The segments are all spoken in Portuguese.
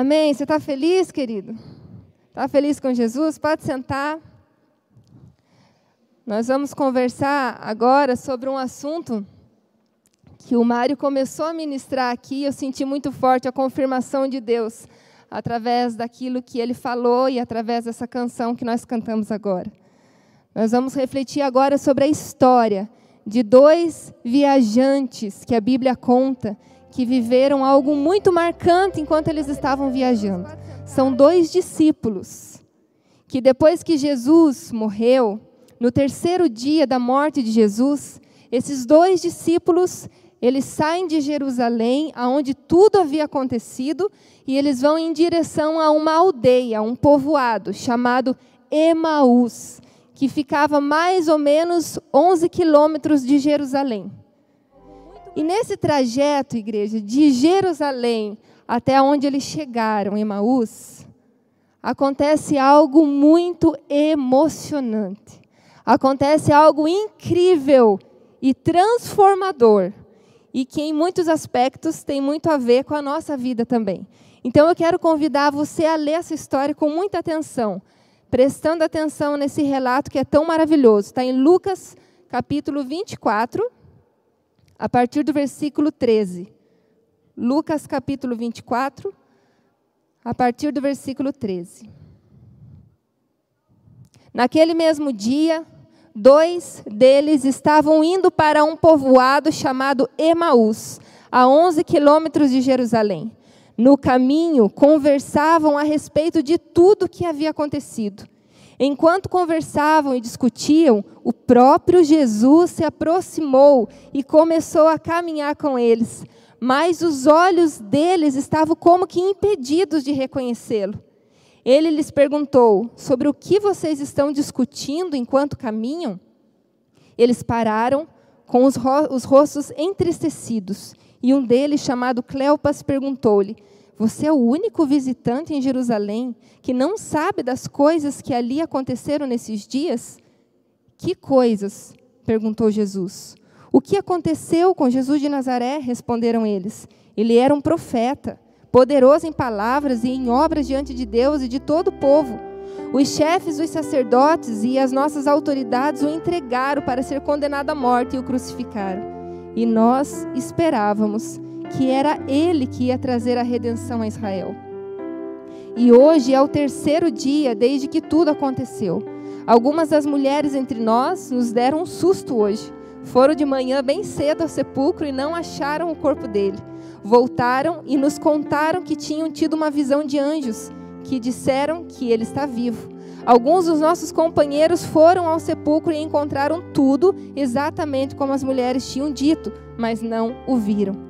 Amém? Você está feliz, querido? Está feliz com Jesus? Pode sentar. Nós vamos conversar agora sobre um assunto que o Mário começou a ministrar aqui. Eu senti muito forte a confirmação de Deus através daquilo que ele falou e através dessa canção que nós cantamos agora. Nós vamos refletir agora sobre a história de dois viajantes que a Bíblia conta que viveram algo muito marcante enquanto eles estavam viajando. São dois discípulos que depois que Jesus morreu, no terceiro dia da morte de Jesus, esses dois discípulos, eles saem de Jerusalém, aonde tudo havia acontecido, e eles vão em direção a uma aldeia, um povoado chamado Emaús, que ficava mais ou menos 11 quilômetros de Jerusalém. E nesse trajeto, igreja, de Jerusalém até onde eles chegaram, em Emaús, acontece algo muito emocionante. Acontece algo incrível e transformador. E que em muitos aspectos tem muito a ver com a nossa vida também. Então eu quero convidar você a ler essa história com muita atenção, prestando atenção nesse relato que é tão maravilhoso. Está em Lucas capítulo 24 a partir do versículo 13. Lucas capítulo 24, a partir do versículo 13. Naquele mesmo dia, dois deles estavam indo para um povoado chamado Emaús, a 11 quilômetros de Jerusalém. No caminho, conversavam a respeito de tudo o que havia acontecido. Enquanto conversavam e discutiam, o próprio Jesus se aproximou e começou a caminhar com eles, mas os olhos deles estavam como que impedidos de reconhecê-lo. Ele lhes perguntou: Sobre o que vocês estão discutindo enquanto caminham? Eles pararam, com os, ro os rostos entristecidos, e um deles, chamado Cleopas, perguntou-lhe: você é o único visitante em Jerusalém que não sabe das coisas que ali aconteceram nesses dias? Que coisas? perguntou Jesus. O que aconteceu com Jesus de Nazaré? responderam eles. Ele era um profeta, poderoso em palavras e em obras diante de Deus e de todo o povo. Os chefes os sacerdotes e as nossas autoridades o entregaram para ser condenado à morte e o crucificaram. E nós esperávamos que era ele que ia trazer a redenção a Israel. E hoje é o terceiro dia desde que tudo aconteceu. Algumas das mulheres entre nós nos deram um susto hoje. Foram de manhã bem cedo ao sepulcro e não acharam o corpo dele. Voltaram e nos contaram que tinham tido uma visão de anjos, que disseram que ele está vivo. Alguns dos nossos companheiros foram ao sepulcro e encontraram tudo exatamente como as mulheres tinham dito, mas não o viram.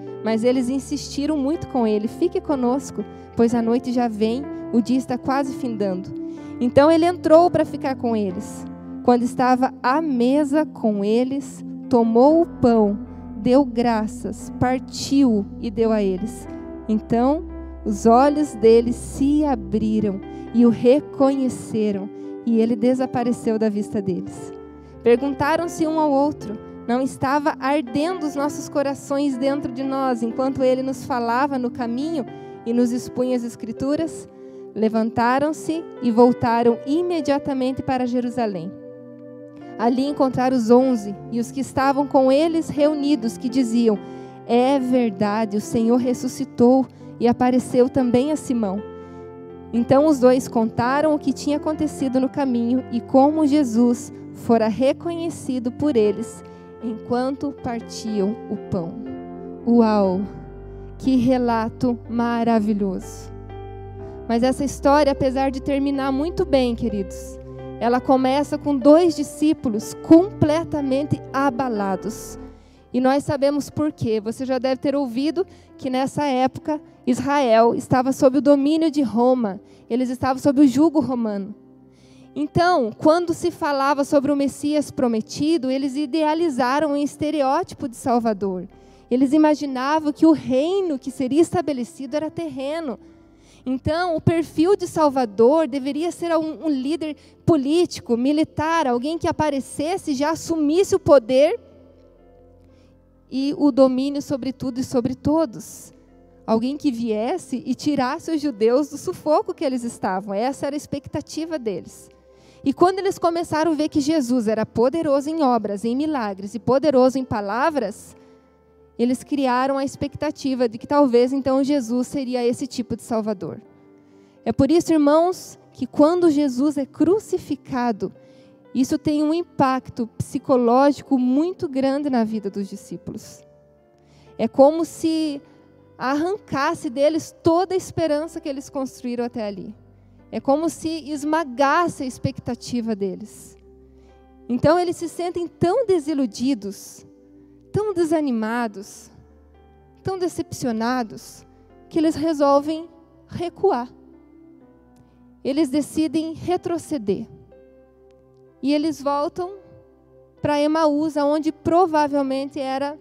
mas eles insistiram muito com ele: fique conosco, pois a noite já vem, o dia está quase findando. Então ele entrou para ficar com eles. Quando estava à mesa com eles, tomou o pão, deu graças, partiu e deu a eles. Então os olhos deles se abriram e o reconheceram, e ele desapareceu da vista deles. Perguntaram-se um ao outro: não estava ardendo os nossos corações dentro de nós enquanto ele nos falava no caminho e nos expunha as Escrituras? Levantaram-se e voltaram imediatamente para Jerusalém. Ali encontraram os onze e os que estavam com eles reunidos, que diziam: É verdade, o Senhor ressuscitou e apareceu também a Simão. Então os dois contaram o que tinha acontecido no caminho e como Jesus fora reconhecido por eles enquanto partiam o pão. Uau! Que relato maravilhoso! Mas essa história, apesar de terminar muito bem, queridos, ela começa com dois discípulos completamente abalados. E nós sabemos por quê. Você já deve ter ouvido que nessa época Israel estava sob o domínio de Roma, eles estavam sob o jugo romano. Então, quando se falava sobre o Messias prometido, eles idealizaram um estereótipo de Salvador. Eles imaginavam que o reino que seria estabelecido era terreno. Então, o perfil de Salvador deveria ser um, um líder político, militar, alguém que aparecesse, já assumisse o poder e o domínio sobre tudo e sobre todos. Alguém que viesse e tirasse os judeus do sufoco que eles estavam. Essa era a expectativa deles. E quando eles começaram a ver que Jesus era poderoso em obras, em milagres e poderoso em palavras, eles criaram a expectativa de que talvez então Jesus seria esse tipo de Salvador. É por isso, irmãos, que quando Jesus é crucificado, isso tem um impacto psicológico muito grande na vida dos discípulos. É como se arrancasse deles toda a esperança que eles construíram até ali. É como se esmagasse a expectativa deles. Então eles se sentem tão desiludidos, tão desanimados, tão decepcionados, que eles resolvem recuar. Eles decidem retroceder. E eles voltam para Emaús, onde provavelmente era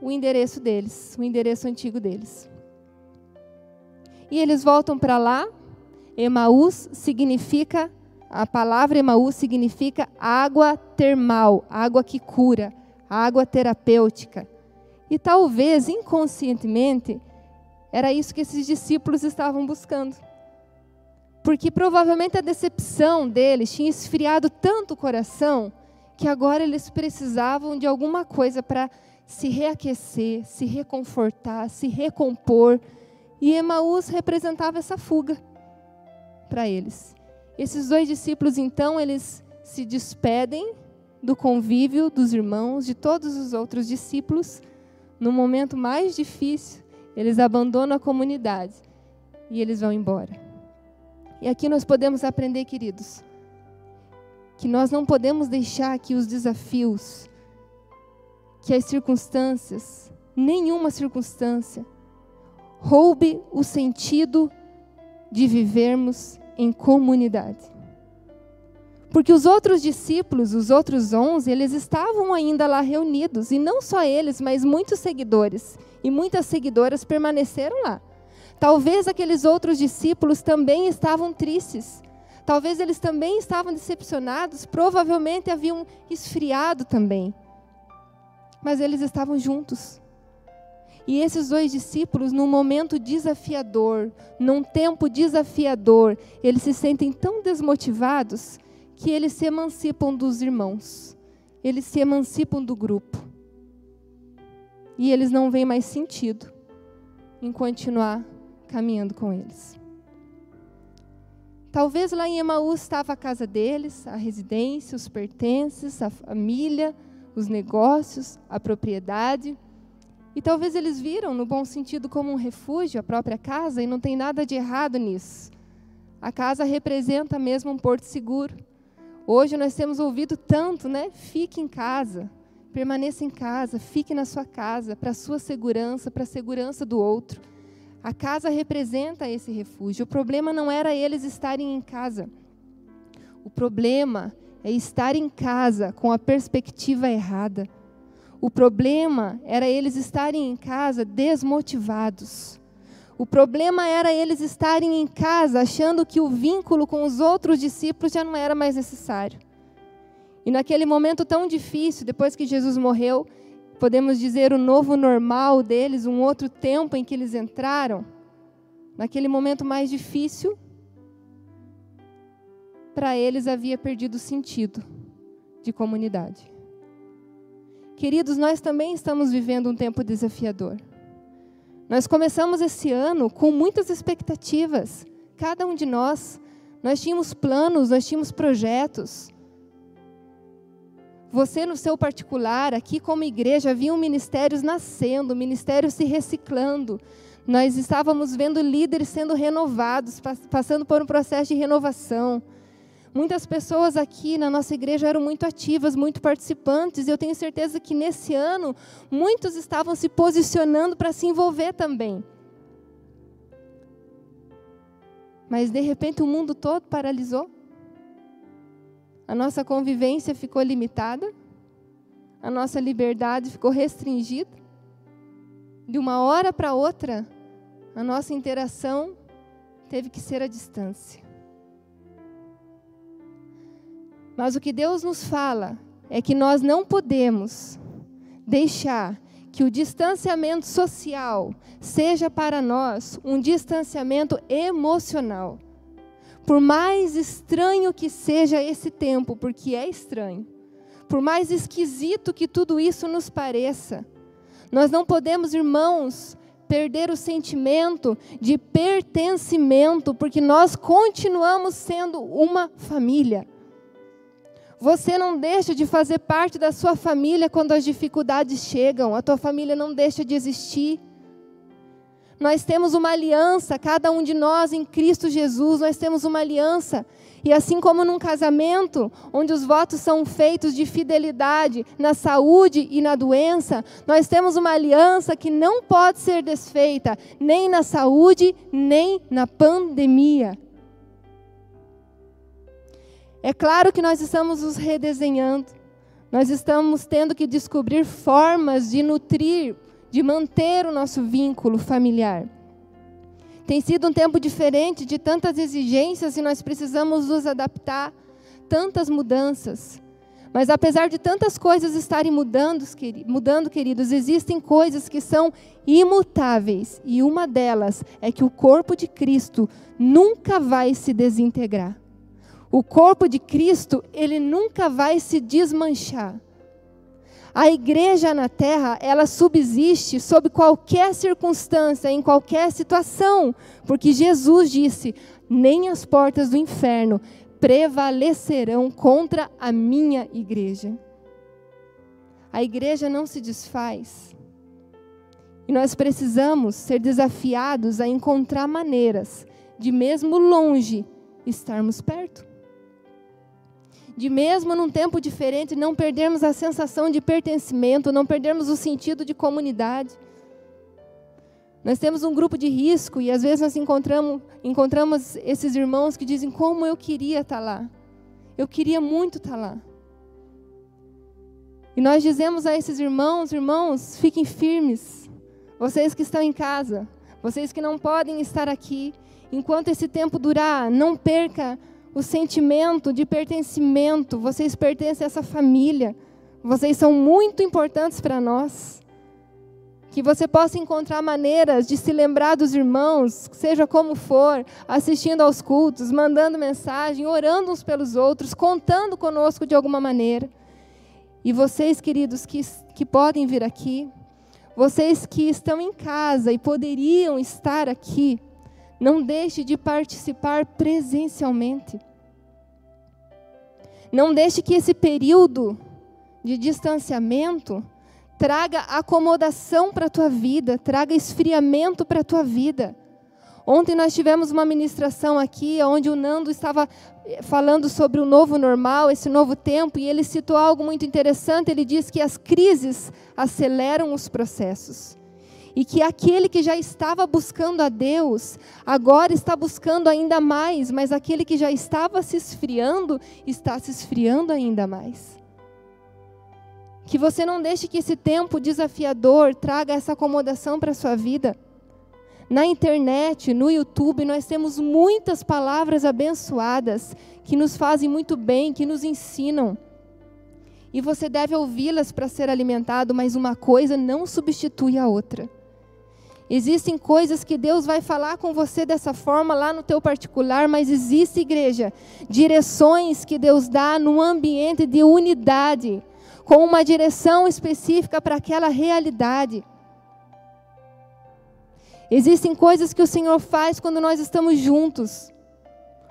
o endereço deles, o endereço antigo deles. E eles voltam para lá Emaús significa, a palavra Emaús significa água termal, água que cura, água terapêutica. E talvez inconscientemente era isso que esses discípulos estavam buscando. Porque provavelmente a decepção deles tinha esfriado tanto o coração que agora eles precisavam de alguma coisa para se reaquecer, se reconfortar, se recompor. E Emaús representava essa fuga para eles. Esses dois discípulos, então, eles se despedem do convívio dos irmãos, de todos os outros discípulos. No momento mais difícil, eles abandonam a comunidade e eles vão embora. E aqui nós podemos aprender, queridos, que nós não podemos deixar que os desafios, que as circunstâncias, nenhuma circunstância, roube o sentido de vivermos em comunidade. Porque os outros discípulos, os outros onze, eles estavam ainda lá reunidos, e não só eles, mas muitos seguidores e muitas seguidoras permaneceram lá. Talvez aqueles outros discípulos também estavam tristes, talvez eles também estavam decepcionados, provavelmente haviam esfriado também. Mas eles estavam juntos. E esses dois discípulos, num momento desafiador, num tempo desafiador, eles se sentem tão desmotivados que eles se emancipam dos irmãos, eles se emancipam do grupo. E eles não veem mais sentido em continuar caminhando com eles. Talvez lá em Emaús estava a casa deles, a residência, os pertences, a família, os negócios, a propriedade. E talvez eles viram, no bom sentido, como um refúgio, a própria casa, e não tem nada de errado nisso. A casa representa mesmo um porto seguro. Hoje nós temos ouvido tanto, né? Fique em casa, permaneça em casa, fique na sua casa, para a sua segurança, para a segurança do outro. A casa representa esse refúgio. O problema não era eles estarem em casa. O problema é estar em casa com a perspectiva errada. O problema era eles estarem em casa desmotivados. O problema era eles estarem em casa achando que o vínculo com os outros discípulos já não era mais necessário. E naquele momento tão difícil, depois que Jesus morreu, podemos dizer o novo normal deles, um outro tempo em que eles entraram, naquele momento mais difícil, para eles havia perdido o sentido de comunidade. Queridos, nós também estamos vivendo um tempo desafiador. Nós começamos esse ano com muitas expectativas, cada um de nós. Nós tínhamos planos, nós tínhamos projetos. Você, no seu particular, aqui como igreja, haviam ministérios nascendo, ministérios se reciclando. Nós estávamos vendo líderes sendo renovados, passando por um processo de renovação. Muitas pessoas aqui na nossa igreja eram muito ativas, muito participantes, e eu tenho certeza que nesse ano muitos estavam se posicionando para se envolver também. mas de repente o mundo todo paralisou. A nossa convivência ficou limitada, a nossa liberdade ficou restringida. De uma hora para outra, a nossa interação teve que ser à distância. Mas o que Deus nos fala é que nós não podemos deixar que o distanciamento social seja para nós um distanciamento emocional. Por mais estranho que seja esse tempo, porque é estranho, por mais esquisito que tudo isso nos pareça, nós não podemos, irmãos, perder o sentimento de pertencimento, porque nós continuamos sendo uma família. Você não deixa de fazer parte da sua família quando as dificuldades chegam, a tua família não deixa de existir. Nós temos uma aliança, cada um de nós em Cristo Jesus, nós temos uma aliança. E assim como num casamento, onde os votos são feitos de fidelidade na saúde e na doença, nós temos uma aliança que não pode ser desfeita, nem na saúde, nem na pandemia. É claro que nós estamos nos redesenhando, nós estamos tendo que descobrir formas de nutrir, de manter o nosso vínculo familiar. Tem sido um tempo diferente, de tantas exigências e nós precisamos nos adaptar, tantas mudanças. Mas apesar de tantas coisas estarem mudando, mudando, queridos, existem coisas que são imutáveis. E uma delas é que o corpo de Cristo nunca vai se desintegrar. O corpo de Cristo, ele nunca vai se desmanchar. A igreja na terra, ela subsiste sob qualquer circunstância, em qualquer situação, porque Jesus disse: nem as portas do inferno prevalecerão contra a minha igreja. A igreja não se desfaz. E nós precisamos ser desafiados a encontrar maneiras de, mesmo longe, estarmos perto de mesmo num tempo diferente, não perdermos a sensação de pertencimento, não perdermos o sentido de comunidade. Nós temos um grupo de risco e às vezes nós encontramos, encontramos esses irmãos que dizem como eu queria estar lá. Eu queria muito estar lá. E nós dizemos a esses irmãos, irmãos, fiquem firmes. Vocês que estão em casa, vocês que não podem estar aqui, enquanto esse tempo durar, não perca o sentimento de pertencimento. Vocês pertencem a essa família. Vocês são muito importantes para nós. Que você possa encontrar maneiras de se lembrar dos irmãos, seja como for, assistindo aos cultos, mandando mensagem, orando uns pelos outros, contando conosco de alguma maneira. E vocês, queridos, que, que podem vir aqui, vocês que estão em casa e poderiam estar aqui, não deixe de participar presencialmente. Não deixe que esse período de distanciamento traga acomodação para a tua vida, traga esfriamento para a tua vida. Ontem nós tivemos uma ministração aqui, onde o Nando estava eh, falando sobre o novo normal, esse novo tempo, e ele citou algo muito interessante. Ele diz que as crises aceleram os processos e que aquele que já estava buscando a Deus, agora está buscando ainda mais, mas aquele que já estava se esfriando, está se esfriando ainda mais. Que você não deixe que esse tempo desafiador traga essa acomodação para a sua vida. Na internet, no YouTube, nós temos muitas palavras abençoadas que nos fazem muito bem, que nos ensinam. E você deve ouvi-las para ser alimentado, mas uma coisa não substitui a outra. Existem coisas que Deus vai falar com você dessa forma lá no teu particular, mas existe, igreja, direções que Deus dá num ambiente de unidade, com uma direção específica para aquela realidade. Existem coisas que o Senhor faz quando nós estamos juntos.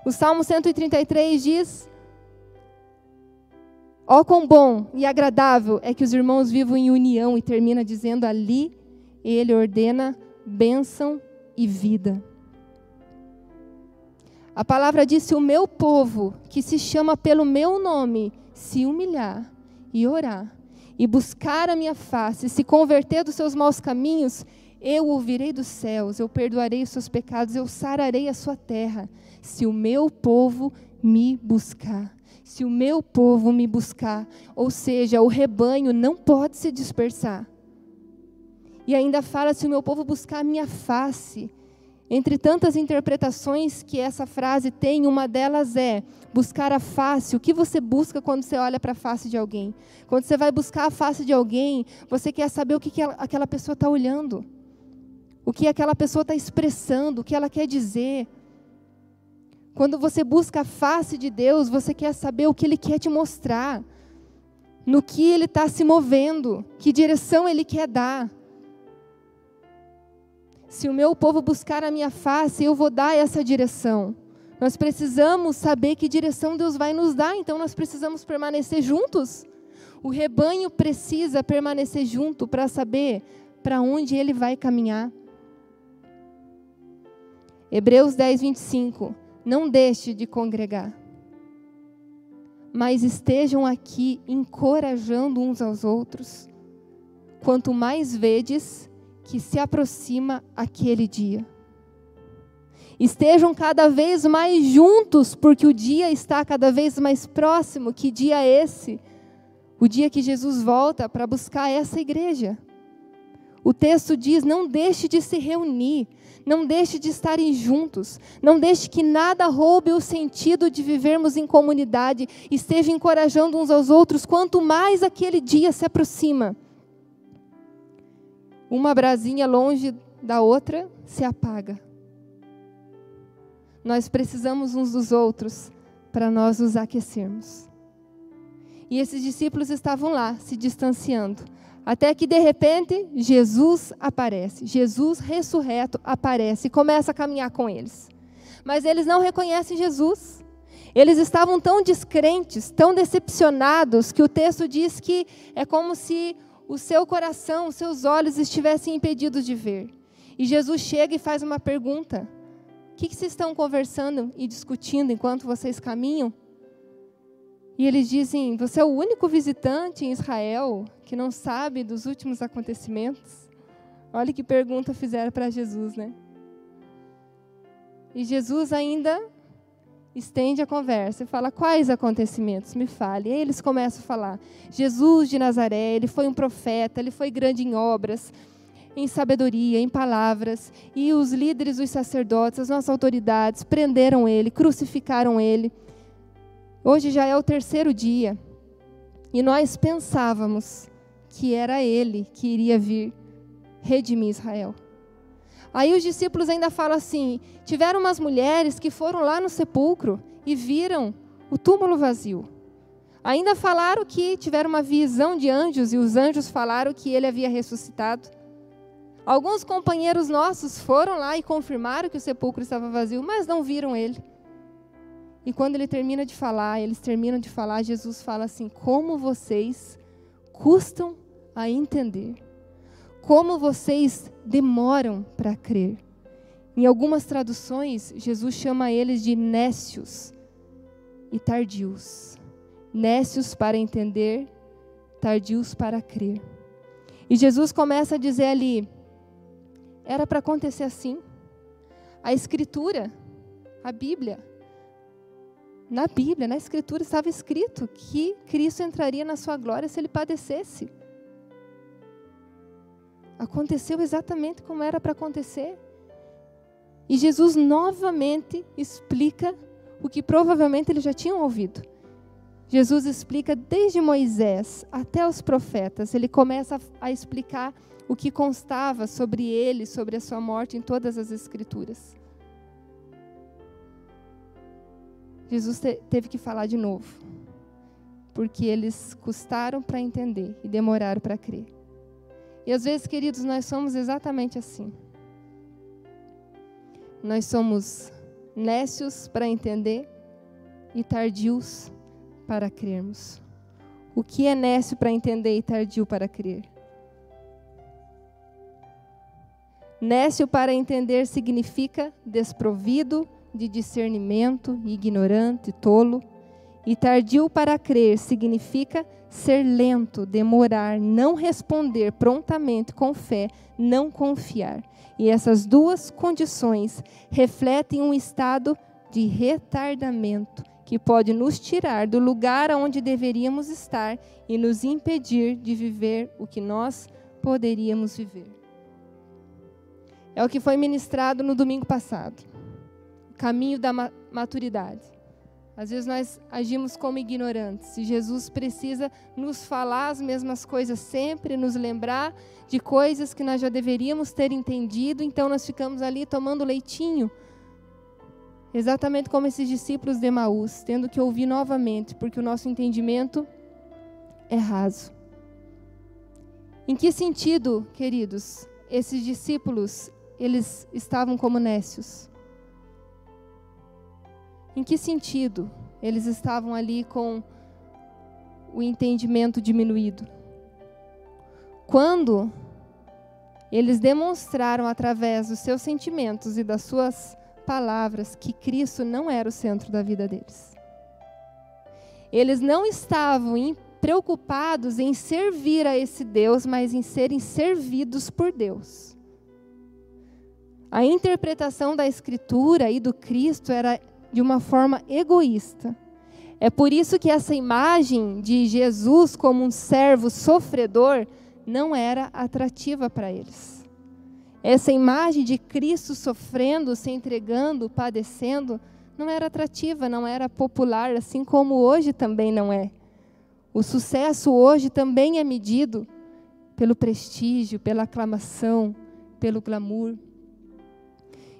O Salmo 133 diz: Ó oh, quão bom e agradável é que os irmãos vivam em união, e termina dizendo ali, ele ordena bênção e vida. A palavra disse: O meu povo, que se chama pelo meu nome, se humilhar e orar, e buscar a minha face, se converter dos seus maus caminhos, Eu ouvirei dos céus, eu perdoarei os seus pecados, eu sararei a sua terra, se o meu povo me buscar. Se o meu povo me buscar, ou seja, o rebanho não pode se dispersar. E ainda fala: se o meu povo buscar a minha face. Entre tantas interpretações que essa frase tem, uma delas é buscar a face. O que você busca quando você olha para a face de alguém? Quando você vai buscar a face de alguém, você quer saber o que, que aquela pessoa está olhando, o que aquela pessoa está expressando, o que ela quer dizer. Quando você busca a face de Deus, você quer saber o que Ele quer te mostrar, no que Ele está se movendo, que direção Ele quer dar. Se o meu povo buscar a minha face, eu vou dar essa direção. Nós precisamos saber que direção Deus vai nos dar, então nós precisamos permanecer juntos. O rebanho precisa permanecer junto para saber para onde ele vai caminhar. Hebreus 10, 25. Não deixe de congregar, mas estejam aqui encorajando uns aos outros. Quanto mais vedes, que se aproxima aquele dia. Estejam cada vez mais juntos, porque o dia está cada vez mais próximo. Que dia é esse? O dia que Jesus volta para buscar essa igreja. O texto diz: não deixe de se reunir, não deixe de estarem juntos, não deixe que nada roube o sentido de vivermos em comunidade, esteja encorajando uns aos outros, quanto mais aquele dia se aproxima uma brasinha longe da outra se apaga. Nós precisamos uns dos outros para nós nos aquecermos. E esses discípulos estavam lá, se distanciando, até que de repente Jesus aparece. Jesus ressurreto aparece e começa a caminhar com eles. Mas eles não reconhecem Jesus. Eles estavam tão descrentes, tão decepcionados, que o texto diz que é como se o seu coração, os seus olhos estivessem impedidos de ver. E Jesus chega e faz uma pergunta: O que, que vocês estão conversando e discutindo enquanto vocês caminham? E eles dizem: Você é o único visitante em Israel que não sabe dos últimos acontecimentos? Olha que pergunta fizeram para Jesus, né? E Jesus ainda estende a conversa e fala: Quais acontecimentos? Me fale. E aí eles começam a falar: Jesus de Nazaré, ele foi um profeta, ele foi grande em obras, em sabedoria, em palavras. E os líderes, os sacerdotes, as nossas autoridades prenderam ele, crucificaram ele. Hoje já é o terceiro dia. E nós pensávamos que era ele que iria vir redimir Israel. Aí os discípulos ainda falam assim: tiveram umas mulheres que foram lá no sepulcro e viram o túmulo vazio. Ainda falaram que tiveram uma visão de anjos e os anjos falaram que ele havia ressuscitado. Alguns companheiros nossos foram lá e confirmaram que o sepulcro estava vazio, mas não viram ele. E quando ele termina de falar, eles terminam de falar, Jesus fala assim: Como vocês custam a entender como vocês demoram para crer. Em algumas traduções, Jesus chama eles de nécios e tardios. Nécios para entender, tardios para crer. E Jesus começa a dizer ali: era para acontecer assim. A Escritura, a Bíblia, na Bíblia, na Escritura estava escrito que Cristo entraria na sua glória se ele padecesse. Aconteceu exatamente como era para acontecer. E Jesus novamente explica o que provavelmente eles já tinham ouvido. Jesus explica desde Moisés até os profetas. Ele começa a explicar o que constava sobre ele, sobre a sua morte em todas as Escrituras. Jesus te teve que falar de novo, porque eles custaram para entender e demoraram para crer. E às vezes, queridos, nós somos exatamente assim. Nós somos nécios para entender e tardios para crermos. O que é nécio para entender e tardio para crer? Nécio para entender significa desprovido de discernimento, ignorante, tolo. E tardio para crer significa ser lento, demorar, não responder prontamente com fé, não confiar. E essas duas condições refletem um estado de retardamento que pode nos tirar do lugar onde deveríamos estar e nos impedir de viver o que nós poderíamos viver. É o que foi ministrado no domingo passado. Caminho da maturidade. Às vezes nós agimos como ignorantes e Jesus precisa nos falar as mesmas coisas sempre, nos lembrar de coisas que nós já deveríamos ter entendido, então nós ficamos ali tomando leitinho. Exatamente como esses discípulos de Emaús, tendo que ouvir novamente, porque o nosso entendimento é raso. Em que sentido, queridos, esses discípulos, eles estavam como nécios? Em que sentido eles estavam ali com o entendimento diminuído? Quando eles demonstraram através dos seus sentimentos e das suas palavras que Cristo não era o centro da vida deles. Eles não estavam preocupados em servir a esse Deus, mas em serem servidos por Deus. A interpretação da Escritura e do Cristo era de uma forma egoísta. É por isso que essa imagem de Jesus como um servo sofredor não era atrativa para eles. Essa imagem de Cristo sofrendo, se entregando, padecendo, não era atrativa, não era popular, assim como hoje também não é. O sucesso hoje também é medido pelo prestígio, pela aclamação, pelo glamour.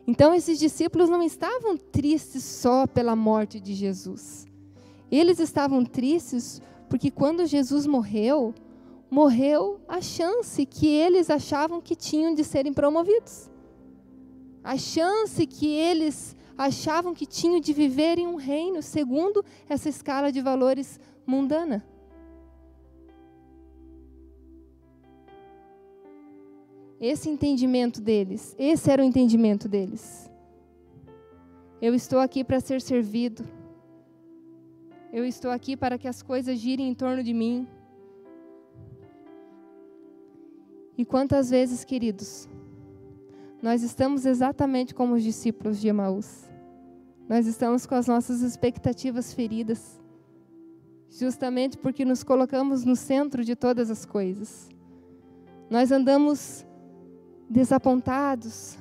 Então, esses discípulos não estavam tristes só pela morte de Jesus. Eles estavam tristes porque quando Jesus morreu, morreu a chance que eles achavam que tinham de serem promovidos. A chance que eles achavam que tinham de viver em um reino segundo essa escala de valores mundana. Esse entendimento deles, esse era o entendimento deles. Eu estou aqui para ser servido. Eu estou aqui para que as coisas girem em torno de mim. E quantas vezes, queridos, nós estamos exatamente como os discípulos de Emaús. Nós estamos com as nossas expectativas feridas, justamente porque nos colocamos no centro de todas as coisas. Nós andamos desapontados,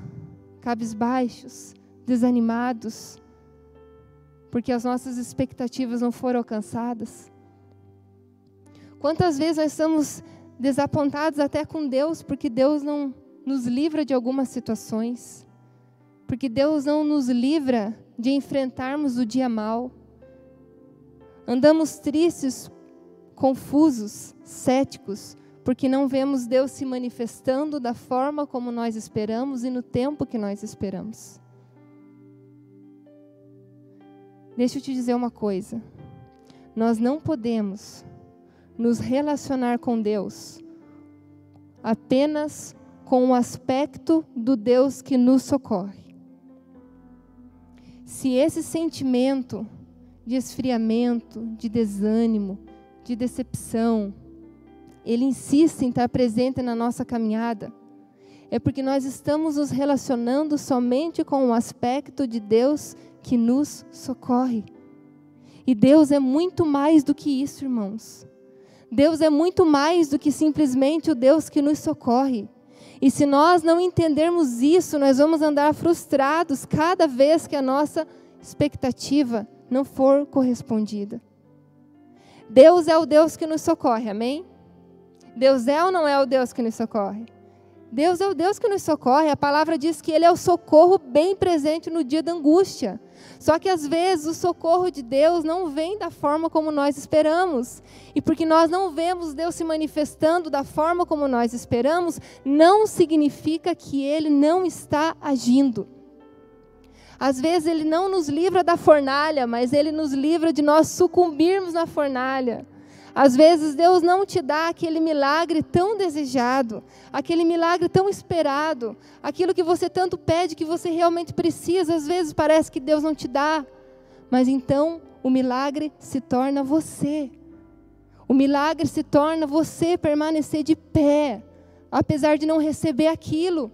cabisbaixos, desanimados, porque as nossas expectativas não foram alcançadas. Quantas vezes nós estamos desapontados até com Deus, porque Deus não nos livra de algumas situações, porque Deus não nos livra de enfrentarmos o dia mal. Andamos tristes, confusos, céticos, porque não vemos Deus se manifestando da forma como nós esperamos e no tempo que nós esperamos. Deixa eu te dizer uma coisa. Nós não podemos nos relacionar com Deus apenas com o aspecto do Deus que nos socorre. Se esse sentimento de esfriamento, de desânimo, de decepção, ele insiste em estar presente na nossa caminhada, é porque nós estamos nos relacionando somente com o aspecto de Deus que nos socorre. E Deus é muito mais do que isso, irmãos. Deus é muito mais do que simplesmente o Deus que nos socorre. E se nós não entendermos isso, nós vamos andar frustrados cada vez que a nossa expectativa não for correspondida. Deus é o Deus que nos socorre, amém? Deus é ou não é o Deus que nos socorre? Deus é o Deus que nos socorre. A palavra diz que Ele é o socorro bem presente no dia da angústia. Só que às vezes o socorro de Deus não vem da forma como nós esperamos. E porque nós não vemos Deus se manifestando da forma como nós esperamos, não significa que Ele não está agindo. Às vezes Ele não nos livra da fornalha, mas Ele nos livra de nós sucumbirmos na fornalha. Às vezes Deus não te dá aquele milagre tão desejado, aquele milagre tão esperado, aquilo que você tanto pede que você realmente precisa, às vezes parece que Deus não te dá. Mas então o milagre se torna você. O milagre se torna você permanecer de pé, apesar de não receber aquilo.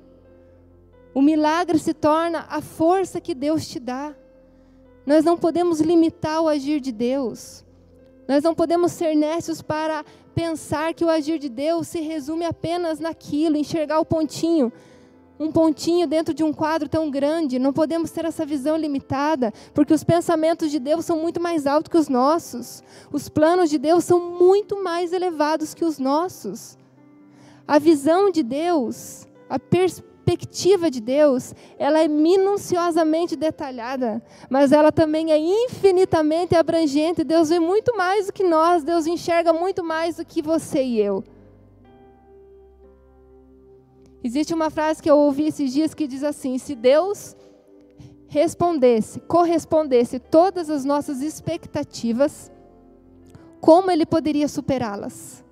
O milagre se torna a força que Deus te dá. Nós não podemos limitar o agir de Deus. Nós não podemos ser nécios para pensar que o agir de Deus se resume apenas naquilo, enxergar o pontinho um pontinho dentro de um quadro tão grande. Não podemos ter essa visão limitada, porque os pensamentos de Deus são muito mais altos que os nossos. Os planos de Deus são muito mais elevados que os nossos. A visão de Deus, a perspectiva de Deus, ela é minuciosamente detalhada, mas ela também é infinitamente abrangente. Deus vê muito mais do que nós, Deus enxerga muito mais do que você e eu. Existe uma frase que eu ouvi esses dias que diz assim: se Deus respondesse, correspondesse todas as nossas expectativas, como ele poderia superá-las?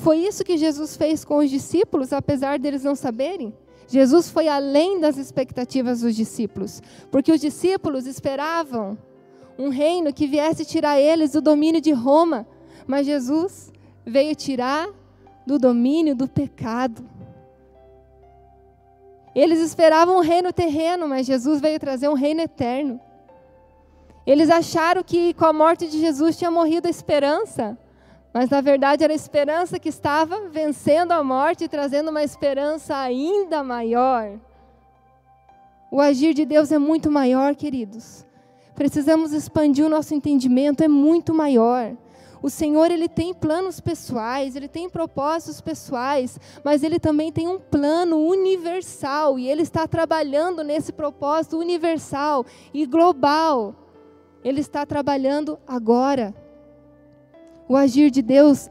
Foi isso que Jesus fez com os discípulos, apesar deles não saberem? Jesus foi além das expectativas dos discípulos, porque os discípulos esperavam um reino que viesse tirar eles do domínio de Roma, mas Jesus veio tirar do domínio do pecado. Eles esperavam um reino terreno, mas Jesus veio trazer um reino eterno. Eles acharam que com a morte de Jesus tinha morrido a esperança, mas na verdade era a esperança que estava vencendo a morte e trazendo uma esperança ainda maior. O agir de Deus é muito maior, queridos. Precisamos expandir o nosso entendimento, é muito maior. O Senhor ele tem planos pessoais, ele tem propósitos pessoais, mas ele também tem um plano universal e ele está trabalhando nesse propósito universal e global. Ele está trabalhando agora. O agir de Deus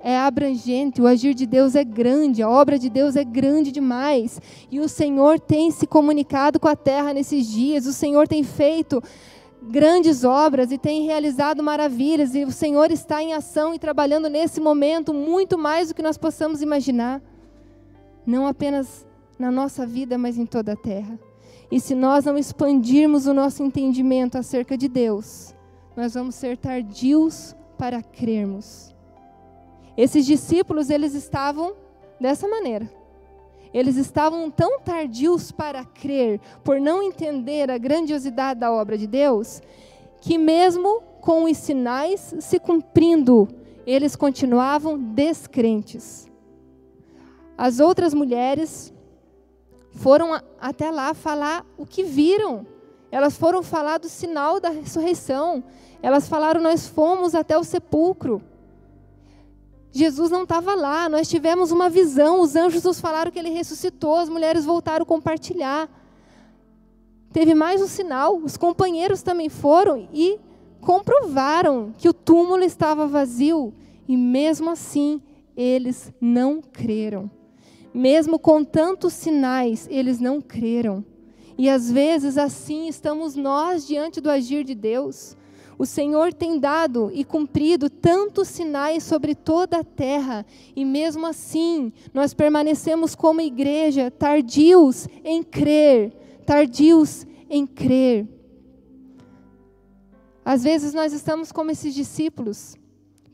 é abrangente, o agir de Deus é grande, a obra de Deus é grande demais. E o Senhor tem se comunicado com a terra nesses dias, o Senhor tem feito grandes obras e tem realizado maravilhas, e o Senhor está em ação e trabalhando nesse momento muito mais do que nós possamos imaginar. Não apenas na nossa vida, mas em toda a terra. E se nós não expandirmos o nosso entendimento acerca de Deus, nós vamos ser tardios para crermos. Esses discípulos, eles estavam dessa maneira. Eles estavam tão tardios para crer, por não entender a grandiosidade da obra de Deus, que mesmo com os sinais se cumprindo, eles continuavam descrentes. As outras mulheres foram até lá falar o que viram. Elas foram falar do sinal da ressurreição. Elas falaram: Nós fomos até o sepulcro. Jesus não estava lá, nós tivemos uma visão, os anjos nos falaram que ele ressuscitou, as mulheres voltaram a compartilhar. Teve mais um sinal, os companheiros também foram e comprovaram que o túmulo estava vazio, e mesmo assim eles não creram. Mesmo com tantos sinais, eles não creram. E às vezes assim estamos nós diante do agir de Deus. O Senhor tem dado e cumprido tantos sinais sobre toda a terra, e mesmo assim, nós permanecemos como igreja tardios em crer, tardios em crer. Às vezes nós estamos como esses discípulos,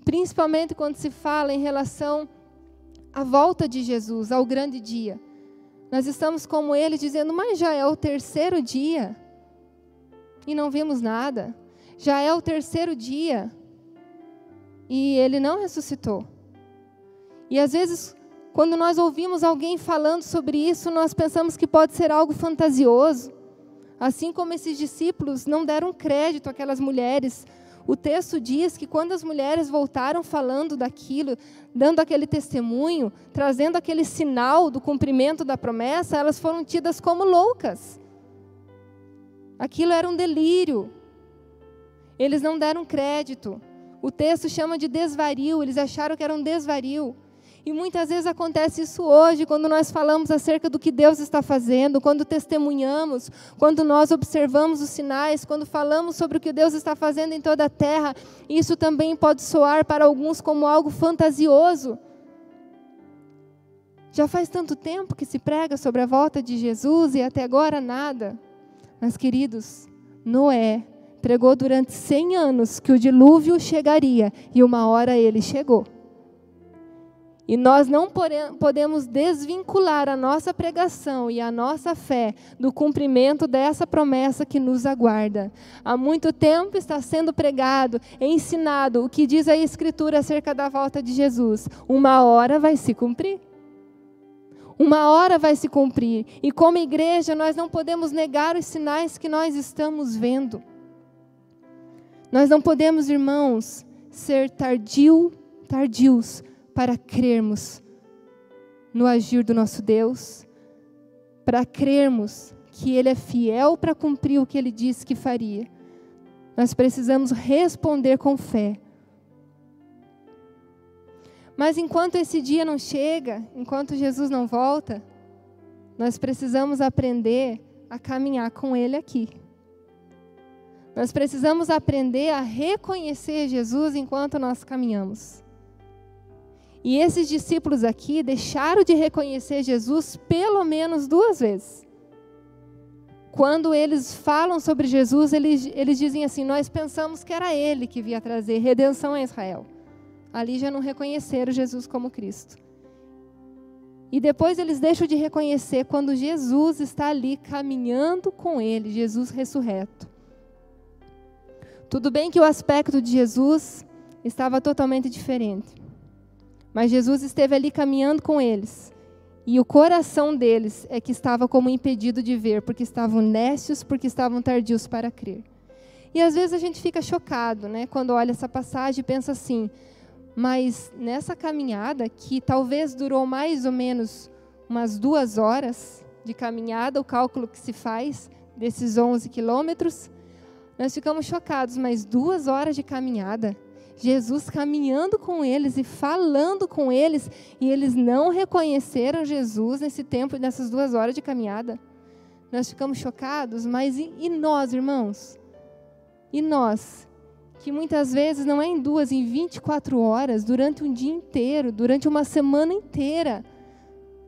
principalmente quando se fala em relação à volta de Jesus, ao grande dia. Nós estamos como ele dizendo, mas já é o terceiro dia e não vimos nada. Já é o terceiro dia e ele não ressuscitou. E às vezes, quando nós ouvimos alguém falando sobre isso, nós pensamos que pode ser algo fantasioso. Assim como esses discípulos não deram crédito àquelas mulheres. O texto diz que quando as mulheres voltaram falando daquilo, dando aquele testemunho, trazendo aquele sinal do cumprimento da promessa, elas foram tidas como loucas. Aquilo era um delírio, eles não deram crédito. O texto chama de desvario, eles acharam que era um desvario. E muitas vezes acontece isso hoje, quando nós falamos acerca do que Deus está fazendo, quando testemunhamos, quando nós observamos os sinais, quando falamos sobre o que Deus está fazendo em toda a terra. Isso também pode soar para alguns como algo fantasioso. Já faz tanto tempo que se prega sobre a volta de Jesus e até agora nada. Mas, queridos, Noé pregou durante 100 anos que o dilúvio chegaria e uma hora ele chegou. E nós não podemos desvincular a nossa pregação e a nossa fé do cumprimento dessa promessa que nos aguarda. Há muito tempo está sendo pregado, ensinado o que diz a Escritura acerca da volta de Jesus. Uma hora vai se cumprir. Uma hora vai se cumprir. E como igreja, nós não podemos negar os sinais que nós estamos vendo. Nós não podemos, irmãos, ser tardio, tardios para crermos no agir do nosso Deus, para crermos que Ele é fiel para cumprir o que Ele disse que faria. Nós precisamos responder com fé. Mas enquanto esse dia não chega, enquanto Jesus não volta, nós precisamos aprender a caminhar com Ele aqui. Nós precisamos aprender a reconhecer Jesus enquanto nós caminhamos. E esses discípulos aqui deixaram de reconhecer Jesus pelo menos duas vezes. Quando eles falam sobre Jesus, eles, eles dizem assim: Nós pensamos que era Ele que via trazer redenção a Israel. Ali já não reconheceram Jesus como Cristo. E depois eles deixam de reconhecer quando Jesus está ali caminhando com ele, Jesus ressurreto. Tudo bem que o aspecto de Jesus estava totalmente diferente. Mas Jesus esteve ali caminhando com eles. E o coração deles é que estava como impedido de ver, porque estavam nécios, porque estavam tardios para crer. E às vezes a gente fica chocado, né, quando olha essa passagem e pensa assim: mas nessa caminhada, que talvez durou mais ou menos umas duas horas de caminhada, o cálculo que se faz desses 11 quilômetros, nós ficamos chocados, mas duas horas de caminhada. Jesus caminhando com eles e falando com eles, e eles não reconheceram Jesus nesse tempo, nessas duas horas de caminhada. Nós ficamos chocados, mas e, e nós, irmãos? E nós? Que muitas vezes não é em duas, em 24 horas, durante um dia inteiro, durante uma semana inteira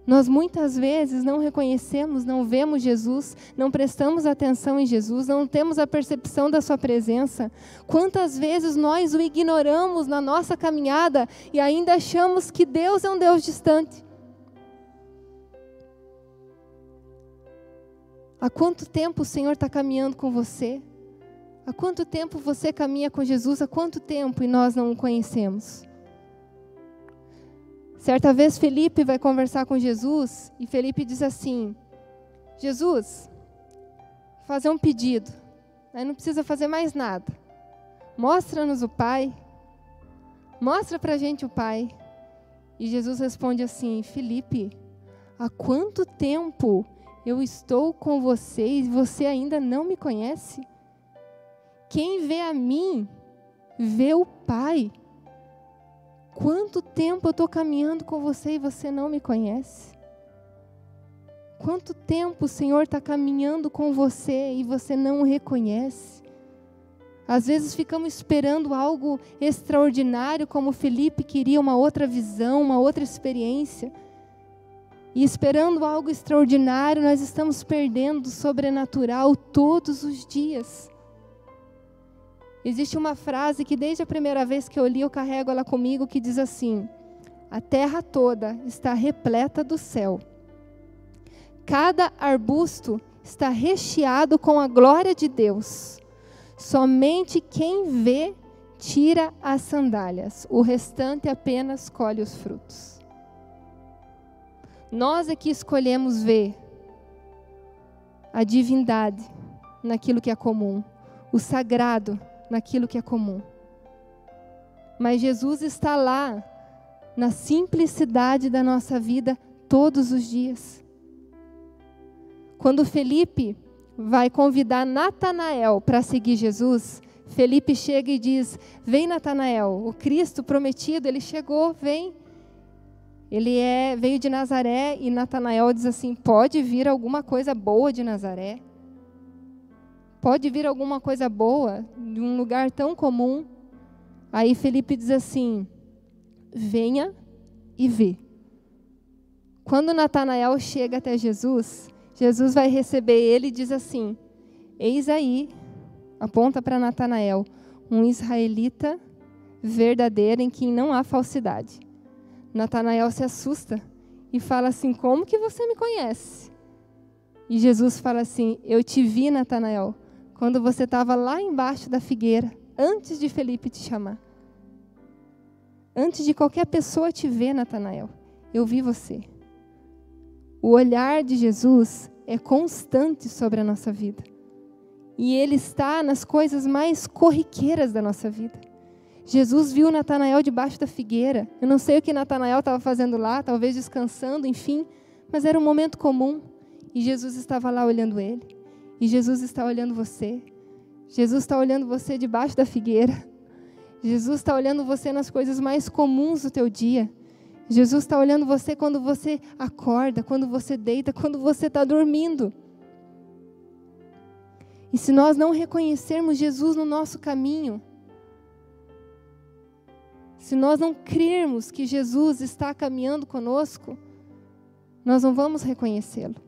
nós muitas vezes não reconhecemos, não vemos Jesus, não prestamos atenção em Jesus, não temos a percepção da Sua presença. Quantas vezes nós o ignoramos na nossa caminhada e ainda achamos que Deus é um Deus distante? Há quanto tempo o Senhor está caminhando com você? Há quanto tempo você caminha com Jesus? Há quanto tempo e nós não o conhecemos? Certa vez Felipe vai conversar com Jesus e Felipe diz assim: Jesus, fazer um pedido. Aí não precisa fazer mais nada. Mostra-nos o Pai. Mostra para a gente o Pai. E Jesus responde assim: Felipe, há quanto tempo eu estou com você e você ainda não me conhece? Quem vê a mim, vê o Pai. Quanto tempo eu estou caminhando com você e você não me conhece? Quanto tempo o Senhor está caminhando com você e você não o reconhece? Às vezes ficamos esperando algo extraordinário, como Felipe queria uma outra visão, uma outra experiência. E esperando algo extraordinário, nós estamos perdendo o sobrenatural todos os dias. Existe uma frase que desde a primeira vez que eu li, eu carrego ela comigo, que diz assim: A terra toda está repleta do céu. Cada arbusto está recheado com a glória de Deus. Somente quem vê tira as sandálias, o restante apenas colhe os frutos. Nós é que escolhemos ver a divindade naquilo que é comum, o sagrado naquilo que é comum. Mas Jesus está lá, na simplicidade da nossa vida, todos os dias. Quando Felipe vai convidar Natanael para seguir Jesus, Felipe chega e diz: Vem, Natanael, o Cristo prometido, ele chegou, vem. Ele é, veio de Nazaré e Natanael diz assim: Pode vir alguma coisa boa de Nazaré? Pode vir alguma coisa boa de um lugar tão comum? Aí Felipe diz assim: venha e vê. Quando Natanael chega até Jesus, Jesus vai receber ele e diz assim: Eis aí aponta para Natanael, um israelita verdadeiro em quem não há falsidade. Natanael se assusta e fala assim: Como que você me conhece? E Jesus fala assim: Eu te vi, Natanael, quando você estava lá embaixo da figueira, antes de Felipe te chamar. Antes de qualquer pessoa te ver, Natanael, eu vi você. O olhar de Jesus é constante sobre a nossa vida. E ele está nas coisas mais corriqueiras da nossa vida. Jesus viu Natanael debaixo da figueira. Eu não sei o que Natanael estava fazendo lá, talvez descansando, enfim, mas era um momento comum. E Jesus estava lá olhando ele. E Jesus está olhando você. Jesus está olhando você debaixo da figueira. Jesus está olhando você nas coisas mais comuns do teu dia. Jesus está olhando você quando você acorda, quando você deita, quando você está dormindo. E se nós não reconhecermos Jesus no nosso caminho, se nós não crermos que Jesus está caminhando conosco, nós não vamos reconhecê-lo.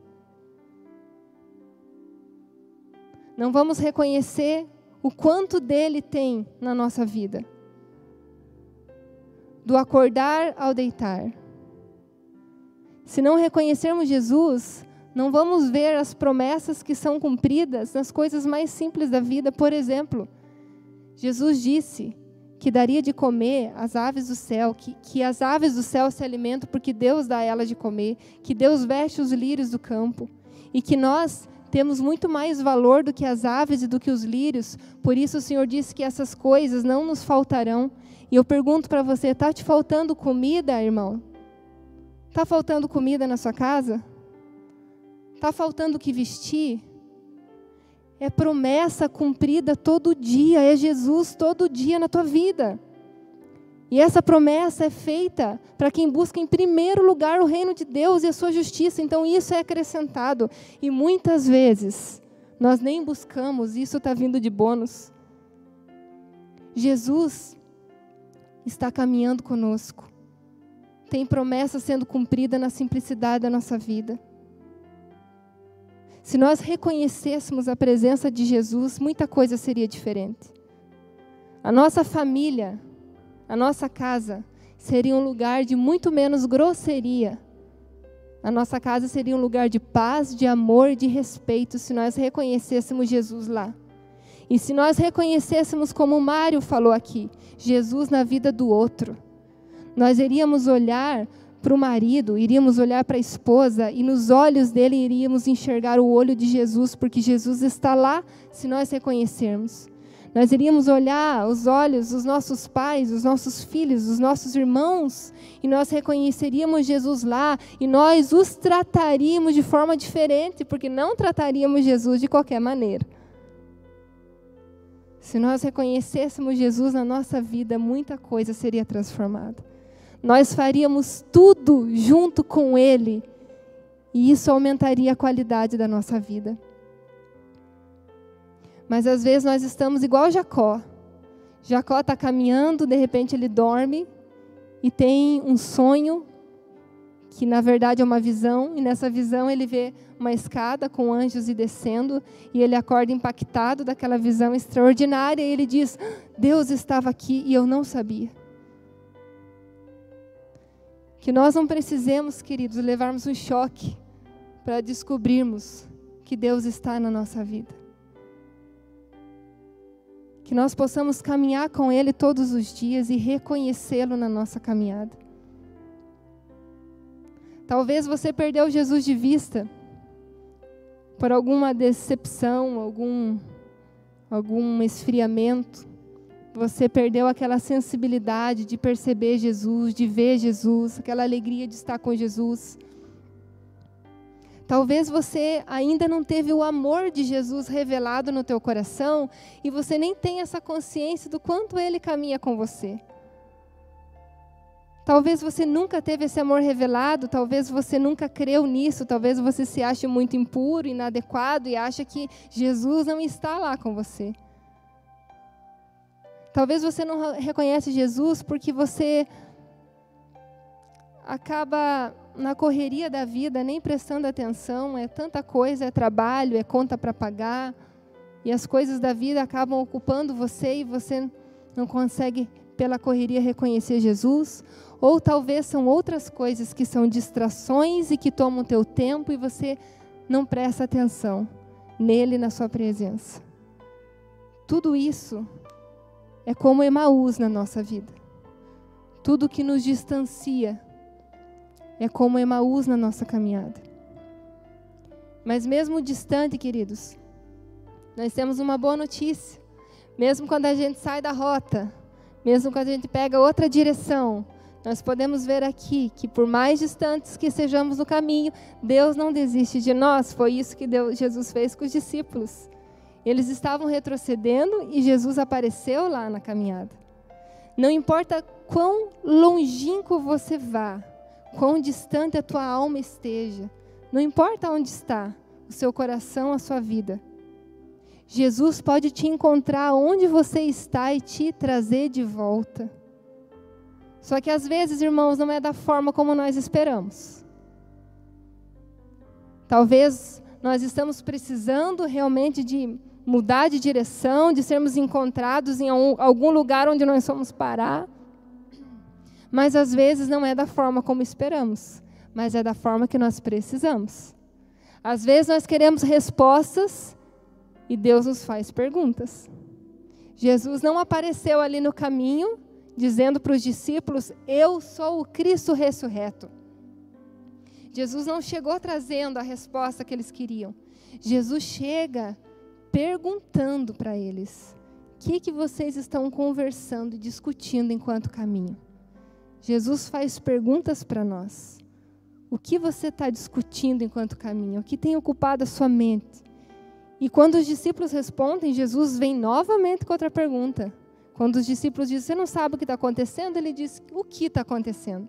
Não vamos reconhecer o quanto dele tem na nossa vida. Do acordar ao deitar. Se não reconhecermos Jesus, não vamos ver as promessas que são cumpridas nas coisas mais simples da vida. Por exemplo, Jesus disse que daria de comer as aves do céu, que, que as aves do céu se alimentam porque Deus dá a elas de comer, que Deus veste os lírios do campo e que nós temos muito mais valor do que as aves e do que os lírios. Por isso o Senhor disse que essas coisas não nos faltarão. E eu pergunto para você, está te faltando comida, irmão? Está faltando comida na sua casa? Está faltando o que vestir? É promessa cumprida todo dia, é Jesus todo dia na tua vida. E essa promessa é feita para quem busca em primeiro lugar o reino de Deus e a sua justiça. Então isso é acrescentado. E muitas vezes nós nem buscamos, isso está vindo de bônus. Jesus está caminhando conosco. Tem promessa sendo cumprida na simplicidade da nossa vida. Se nós reconhecêssemos a presença de Jesus, muita coisa seria diferente. A nossa família, a nossa casa, seria um lugar de muito menos grosseria. A nossa casa seria um lugar de paz, de amor, de respeito, se nós reconhecêssemos Jesus lá. E se nós reconhecêssemos, como o Mário falou aqui, Jesus na vida do outro, nós iríamos olhar para o marido, iríamos olhar para a esposa e nos olhos dele iríamos enxergar o olho de Jesus, porque Jesus está lá se nós reconhecermos. Nós iríamos olhar os olhos dos nossos pais, dos nossos filhos, dos nossos irmãos, e nós reconheceríamos Jesus lá, e nós os trataríamos de forma diferente, porque não trataríamos Jesus de qualquer maneira. Se nós reconhecêssemos Jesus na nossa vida, muita coisa seria transformada nós faríamos tudo junto com Ele, e isso aumentaria a qualidade da nossa vida. Mas às vezes nós estamos igual Jacó. Jacó está caminhando, de repente ele dorme e tem um sonho que na verdade é uma visão, e nessa visão ele vê uma escada com anjos e descendo, e ele acorda impactado daquela visão extraordinária, e ele diz: Deus estava aqui e eu não sabia. Que nós não precisemos, queridos, levarmos um choque para descobrirmos que Deus está na nossa vida. Que nós possamos caminhar com Ele todos os dias e reconhecê-lo na nossa caminhada. Talvez você perdeu Jesus de vista por alguma decepção, algum, algum esfriamento. Você perdeu aquela sensibilidade de perceber Jesus, de ver Jesus, aquela alegria de estar com Jesus. Talvez você ainda não teve o amor de Jesus revelado no teu coração e você nem tem essa consciência do quanto ele caminha com você. Talvez você nunca teve esse amor revelado, talvez você nunca creu nisso, talvez você se ache muito impuro, inadequado e acha que Jesus não está lá com você. Talvez você não reconhece Jesus porque você acaba na correria da vida nem prestando atenção, é tanta coisa, é trabalho, é conta para pagar, e as coisas da vida acabam ocupando você e você não consegue, pela correria, reconhecer Jesus. Ou talvez são outras coisas que são distrações e que tomam teu tempo e você não presta atenção nele, na sua presença. Tudo isso é como Emaús na nossa vida. Tudo que nos distancia é como Emaús na nossa caminhada. Mas mesmo distante, queridos, nós temos uma boa notícia. Mesmo quando a gente sai da rota, mesmo quando a gente pega outra direção, nós podemos ver aqui que por mais distantes que sejamos no caminho, Deus não desiste de nós. Foi isso que Deus, Jesus fez com os discípulos. Eles estavam retrocedendo e Jesus apareceu lá na caminhada. Não importa quão longínquo você vá, quão distante a tua alma esteja, não importa onde está o seu coração, a sua vida. Jesus pode te encontrar onde você está e te trazer de volta. Só que às vezes, irmãos, não é da forma como nós esperamos. Talvez nós estamos precisando realmente de mudar de direção, de sermos encontrados em algum lugar onde nós somos parar. Mas às vezes não é da forma como esperamos, mas é da forma que nós precisamos. Às vezes nós queremos respostas e Deus nos faz perguntas. Jesus não apareceu ali no caminho dizendo para os discípulos: Eu sou o Cristo ressurreto. Jesus não chegou trazendo a resposta que eles queriam. Jesus chega perguntando para eles: O que, que vocês estão conversando e discutindo enquanto caminham? Jesus faz perguntas para nós. O que você está discutindo enquanto caminha? O que tem ocupado a sua mente? E quando os discípulos respondem, Jesus vem novamente com outra pergunta. Quando os discípulos dizem, você não sabe o que está acontecendo? Ele diz, o que está acontecendo?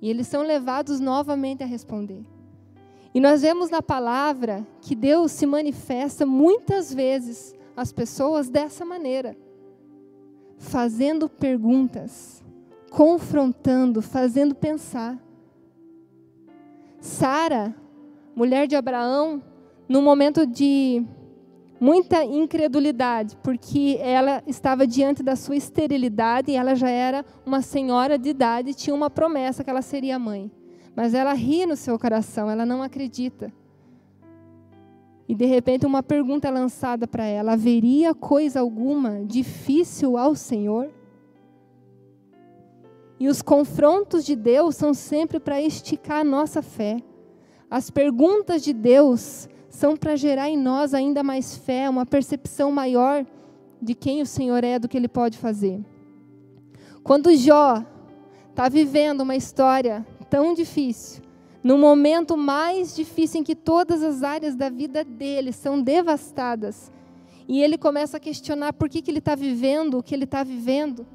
E eles são levados novamente a responder. E nós vemos na palavra que Deus se manifesta muitas vezes às pessoas dessa maneira, fazendo perguntas, confrontando, fazendo pensar. Sara, mulher de Abraão, num momento de muita incredulidade, porque ela estava diante da sua esterilidade e ela já era uma senhora de idade e tinha uma promessa que ela seria mãe. Mas ela ri no seu coração, ela não acredita. E de repente uma pergunta é lançada para ela: haveria coisa alguma difícil ao Senhor? E os confrontos de Deus são sempre para esticar a nossa fé. As perguntas de Deus são para gerar em nós ainda mais fé, uma percepção maior de quem o Senhor é, do que Ele pode fazer. Quando Jó está vivendo uma história tão difícil, no momento mais difícil em que todas as áreas da vida dele são devastadas, e ele começa a questionar por que, que ele está vivendo o que ele está vivendo,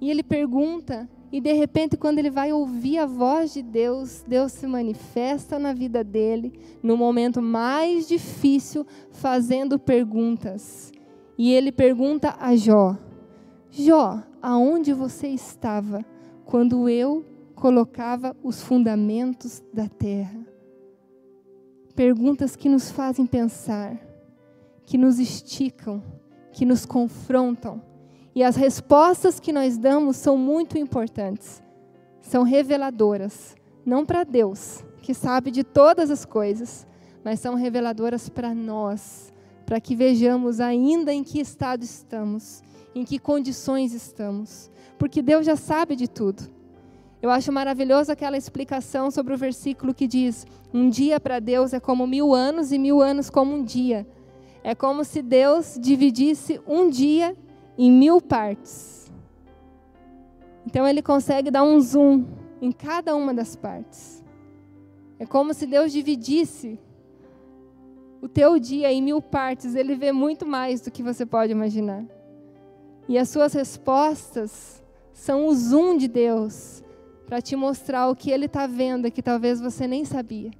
e ele pergunta e de repente, quando ele vai ouvir a voz de Deus, Deus se manifesta na vida dele, no momento mais difícil, fazendo perguntas. E ele pergunta a Jó: Jó, aonde você estava quando eu colocava os fundamentos da terra? Perguntas que nos fazem pensar, que nos esticam, que nos confrontam e as respostas que nós damos são muito importantes. São reveladoras, não para Deus, que sabe de todas as coisas, mas são reveladoras para nós, para que vejamos ainda em que estado estamos, em que condições estamos, porque Deus já sabe de tudo. Eu acho maravilhoso aquela explicação sobre o versículo que diz: um dia para Deus é como mil anos e mil anos como um dia. É como se Deus dividisse um dia em mil partes. Então ele consegue dar um zoom em cada uma das partes. É como se Deus dividisse o teu dia em mil partes, ele vê muito mais do que você pode imaginar. E as suas respostas são o zoom de Deus para te mostrar o que ele está vendo que talvez você nem sabia.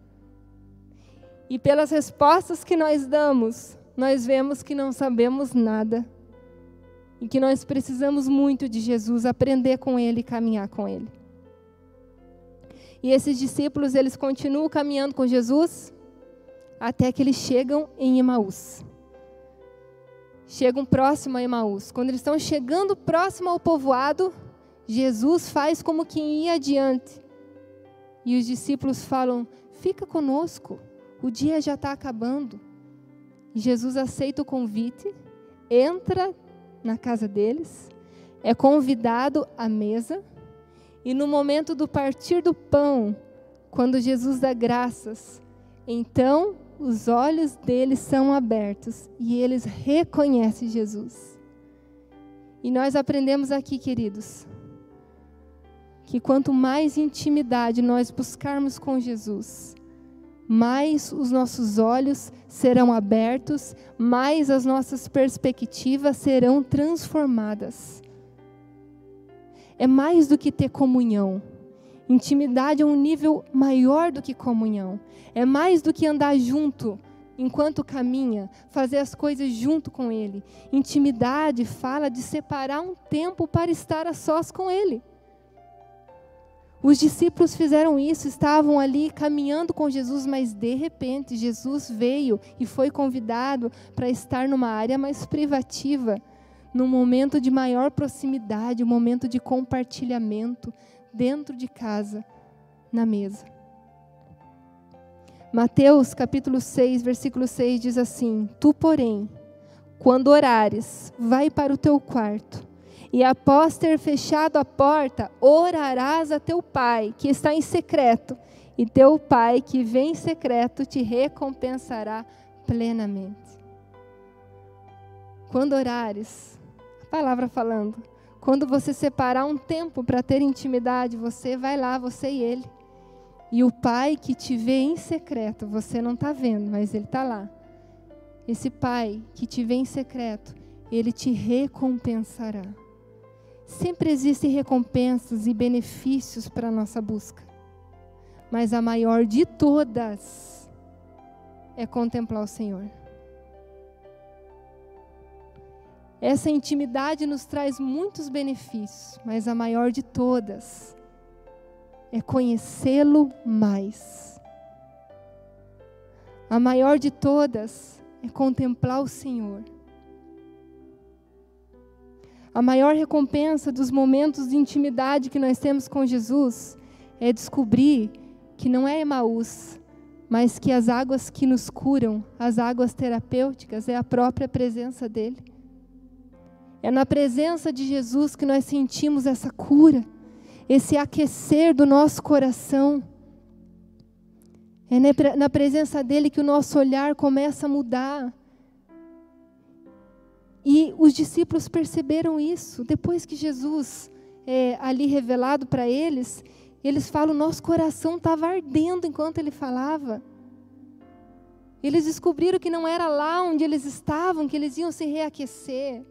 E pelas respostas que nós damos, nós vemos que não sabemos nada e que nós precisamos muito de Jesus, aprender com Ele e caminhar com Ele. E esses discípulos, eles continuam caminhando com Jesus até que eles chegam em Emaús. chegam próximo a Emaús. Quando eles estão chegando próximo ao povoado, Jesus faz como que ia adiante. E os discípulos falam: Fica conosco, o dia já está acabando. Jesus aceita o convite, entra na casa deles, é convidado à mesa, e no momento do partir do pão, quando Jesus dá graças, então os olhos deles são abertos e eles reconhecem Jesus. E nós aprendemos aqui, queridos, que quanto mais intimidade nós buscarmos com Jesus, mais os nossos olhos serão abertos, mais as nossas perspectivas serão transformadas. É mais do que ter comunhão. Intimidade é um nível maior do que comunhão. É mais do que andar junto enquanto caminha, fazer as coisas junto com Ele. Intimidade fala de separar um tempo para estar a sós com Ele. Os discípulos fizeram isso, estavam ali caminhando com Jesus, mas de repente Jesus veio e foi convidado para estar numa área mais privativa, num momento de maior proximidade, um momento de compartilhamento dentro de casa, na mesa. Mateus capítulo 6, versículo 6 diz assim: Tu, porém, quando orares, vai para o teu quarto e após ter fechado a porta, orarás a teu pai, que está em secreto, e teu pai, que vem em secreto, te recompensará plenamente. Quando orares, a palavra falando, quando você separar um tempo para ter intimidade, você vai lá, você e ele. E o pai que te vê em secreto, você não está vendo, mas ele está lá. Esse pai que te vê em secreto, ele te recompensará. Sempre existem recompensas e benefícios para a nossa busca. Mas a maior de todas é contemplar o Senhor. Essa intimidade nos traz muitos benefícios, mas a maior de todas é conhecê-lo mais. A maior de todas é contemplar o Senhor. A maior recompensa dos momentos de intimidade que nós temos com Jesus é descobrir que não é Emaús, mas que as águas que nos curam, as águas terapêuticas, é a própria presença dEle. É na presença de Jesus que nós sentimos essa cura, esse aquecer do nosso coração. É na presença dEle que o nosso olhar começa a mudar e os discípulos perceberam isso. Depois que Jesus, é, ali revelado para eles, eles falam: nosso coração estava ardendo enquanto ele falava. Eles descobriram que não era lá onde eles estavam que eles iam se reaquecer.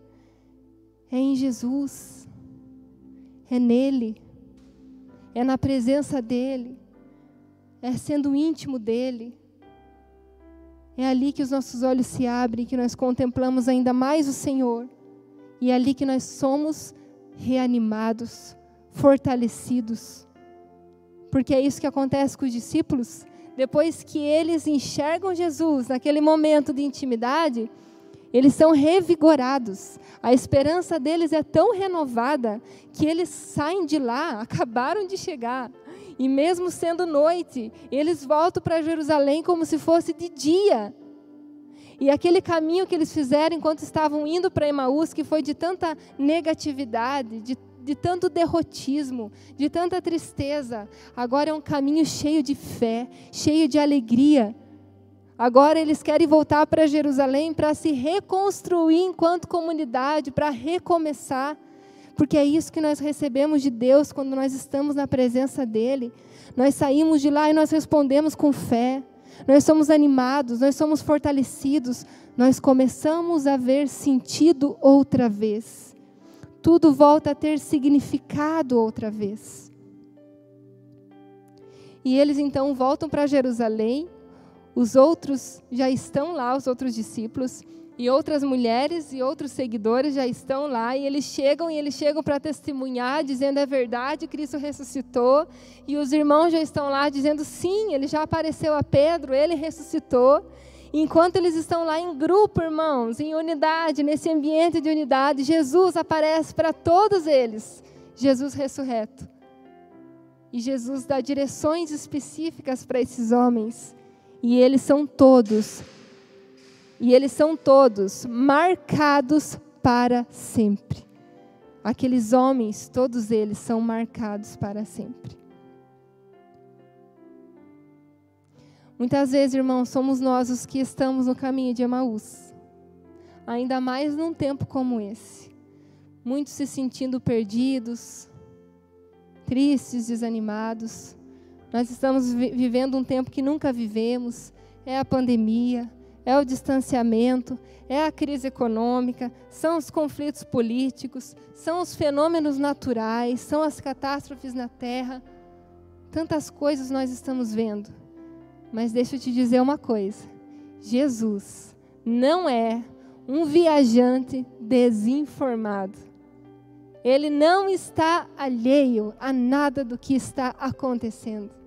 É em Jesus. É nele. É na presença dele. É sendo íntimo dele. É ali que os nossos olhos se abrem, que nós contemplamos ainda mais o Senhor. E é ali que nós somos reanimados, fortalecidos. Porque é isso que acontece com os discípulos. Depois que eles enxergam Jesus, naquele momento de intimidade, eles são revigorados. A esperança deles é tão renovada que eles saem de lá, acabaram de chegar, e mesmo sendo noite, eles voltam para Jerusalém como se fosse de dia. E aquele caminho que eles fizeram enquanto estavam indo para Emaús, que foi de tanta negatividade, de, de tanto derrotismo, de tanta tristeza, agora é um caminho cheio de fé, cheio de alegria. Agora eles querem voltar para Jerusalém para se reconstruir enquanto comunidade, para recomeçar porque é isso que nós recebemos de Deus quando nós estamos na presença dEle. Nós saímos de lá e nós respondemos com fé. Nós somos animados, nós somos fortalecidos, nós começamos a ver sentido outra vez. Tudo volta a ter significado outra vez. E eles então voltam para Jerusalém, os outros já estão lá, os outros discípulos, e outras mulheres e outros seguidores já estão lá e eles chegam e eles chegam para testemunhar, dizendo é verdade, Cristo ressuscitou, e os irmãos já estão lá dizendo sim, ele já apareceu a Pedro, ele ressuscitou. Enquanto eles estão lá em grupo, irmãos, em unidade, nesse ambiente de unidade, Jesus aparece para todos eles. Jesus ressurreto. E Jesus dá direções específicas para esses homens. E eles são todos, e eles são todos marcados para sempre. Aqueles homens, todos eles são marcados para sempre. Muitas vezes, irmãos, somos nós os que estamos no caminho de Emaús. Ainda mais num tempo como esse. Muitos se sentindo perdidos, tristes, desanimados. Nós estamos vivendo um tempo que nunca vivemos. É a pandemia, é o distanciamento, é a crise econômica, são os conflitos políticos, são os fenômenos naturais, são as catástrofes na terra. Tantas coisas nós estamos vendo. Mas deixa eu te dizer uma coisa: Jesus não é um viajante desinformado. Ele não está alheio a nada do que está acontecendo.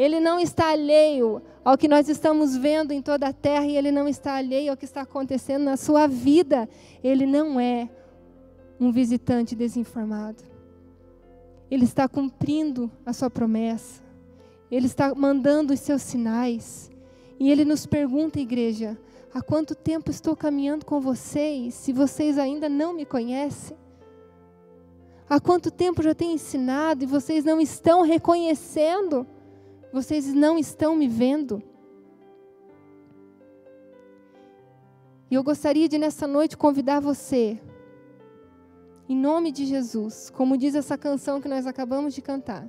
Ele não está alheio ao que nós estamos vendo em toda a terra e ele não está alheio ao que está acontecendo na sua vida. Ele não é um visitante desinformado. Ele está cumprindo a sua promessa. Ele está mandando os seus sinais. E ele nos pergunta, igreja, há quanto tempo estou caminhando com vocês, se vocês ainda não me conhecem? Há quanto tempo já tenho ensinado e vocês não estão reconhecendo? Vocês não estão me vendo? E eu gostaria de nessa noite convidar você, em nome de Jesus, como diz essa canção que nós acabamos de cantar,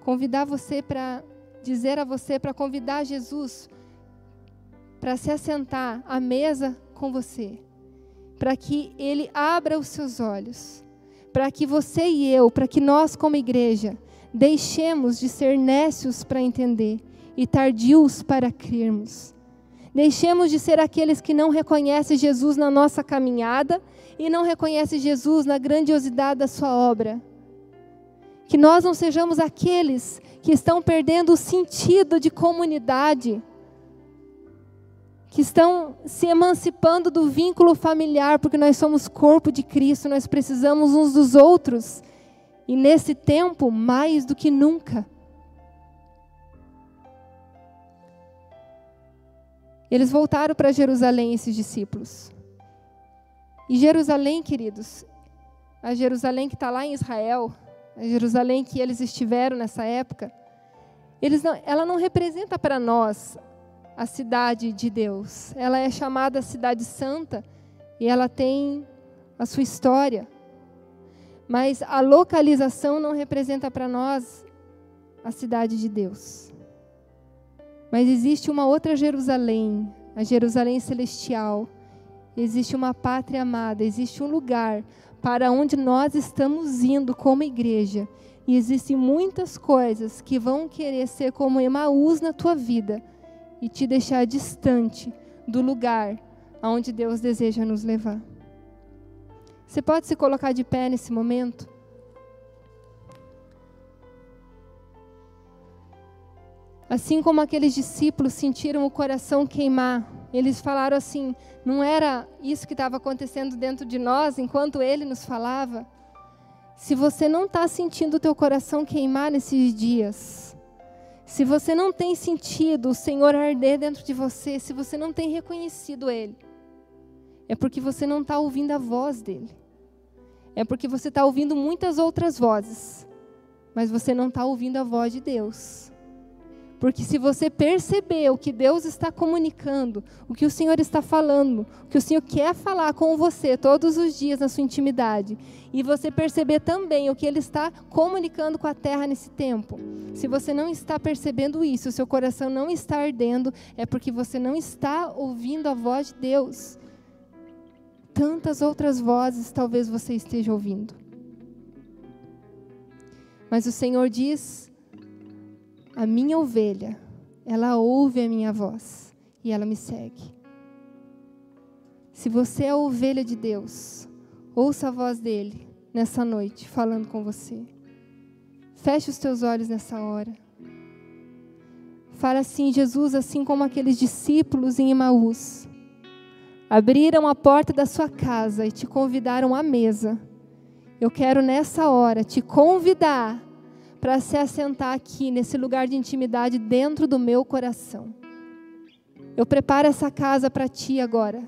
convidar você para dizer a você, para convidar Jesus para se assentar à mesa com você, para que Ele abra os seus olhos, para que você e eu, para que nós, como igreja, deixemos de ser nécios para entender e tardios para crermos. Deixemos de ser aqueles que não reconhecem Jesus na nossa caminhada e não reconhecem Jesus na grandiosidade da Sua obra que nós não sejamos aqueles que estão perdendo o sentido de comunidade, que estão se emancipando do vínculo familiar, porque nós somos corpo de Cristo, nós precisamos uns dos outros. E nesse tempo, mais do que nunca. Eles voltaram para Jerusalém, esses discípulos. E Jerusalém, queridos, a Jerusalém que está lá em Israel, a Jerusalém que eles estiveram nessa época, não, ela não representa para nós a cidade de Deus. Ela é chamada Cidade Santa e ela tem a sua história. Mas a localização não representa para nós a cidade de Deus. Mas existe uma outra Jerusalém, a Jerusalém celestial. Existe uma pátria amada, existe um lugar para onde nós estamos indo como igreja. E existem muitas coisas que vão querer ser como Emaús na tua vida e te deixar distante do lugar aonde Deus deseja nos levar. Você pode se colocar de pé nesse momento? Assim como aqueles discípulos sentiram o coração queimar, eles falaram assim: não era isso que estava acontecendo dentro de nós enquanto ele nos falava? Se você não está sentindo o teu coração queimar nesses dias, se você não tem sentido o Senhor arder dentro de você, se você não tem reconhecido Ele, é porque você não está ouvindo a voz dele. É porque você está ouvindo muitas outras vozes, mas você não está ouvindo a voz de Deus. Porque se você perceber o que Deus está comunicando, o que o Senhor está falando, o que o Senhor quer falar com você todos os dias na sua intimidade, e você perceber também o que Ele está comunicando com a terra nesse tempo, se você não está percebendo isso, o seu coração não está ardendo, é porque você não está ouvindo a voz de Deus. Tantas outras vozes talvez você esteja ouvindo. Mas o Senhor diz a minha ovelha, ela ouve a minha voz e ela me segue. Se você é a ovelha de Deus, ouça a voz dele nessa noite falando com você. Feche os teus olhos nessa hora. Fala assim, Jesus, assim como aqueles discípulos em Emaús, abriram a porta da sua casa e te convidaram à mesa. Eu quero nessa hora te convidar para se assentar aqui nesse lugar de intimidade dentro do meu coração. Eu preparo essa casa para ti agora.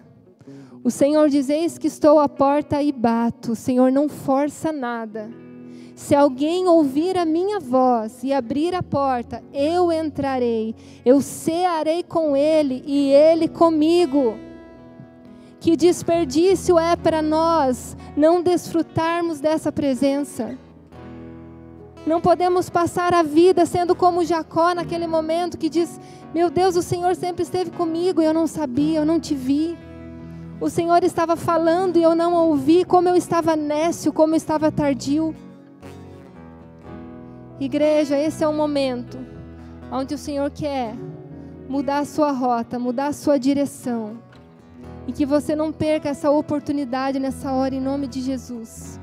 O Senhor diz: Eis que estou à porta e bato. O Senhor não força nada. Se alguém ouvir a minha voz e abrir a porta, eu entrarei, eu cearei com ele e ele comigo. Que desperdício é para nós não desfrutarmos dessa presença. Não podemos passar a vida sendo como Jacó naquele momento que diz: Meu Deus, o Senhor sempre esteve comigo e eu não sabia, eu não te vi. O Senhor estava falando e eu não ouvi, como eu estava nécio, como eu estava tardio. Igreja, esse é o momento onde o Senhor quer mudar a sua rota, mudar a sua direção. E que você não perca essa oportunidade nessa hora, em nome de Jesus.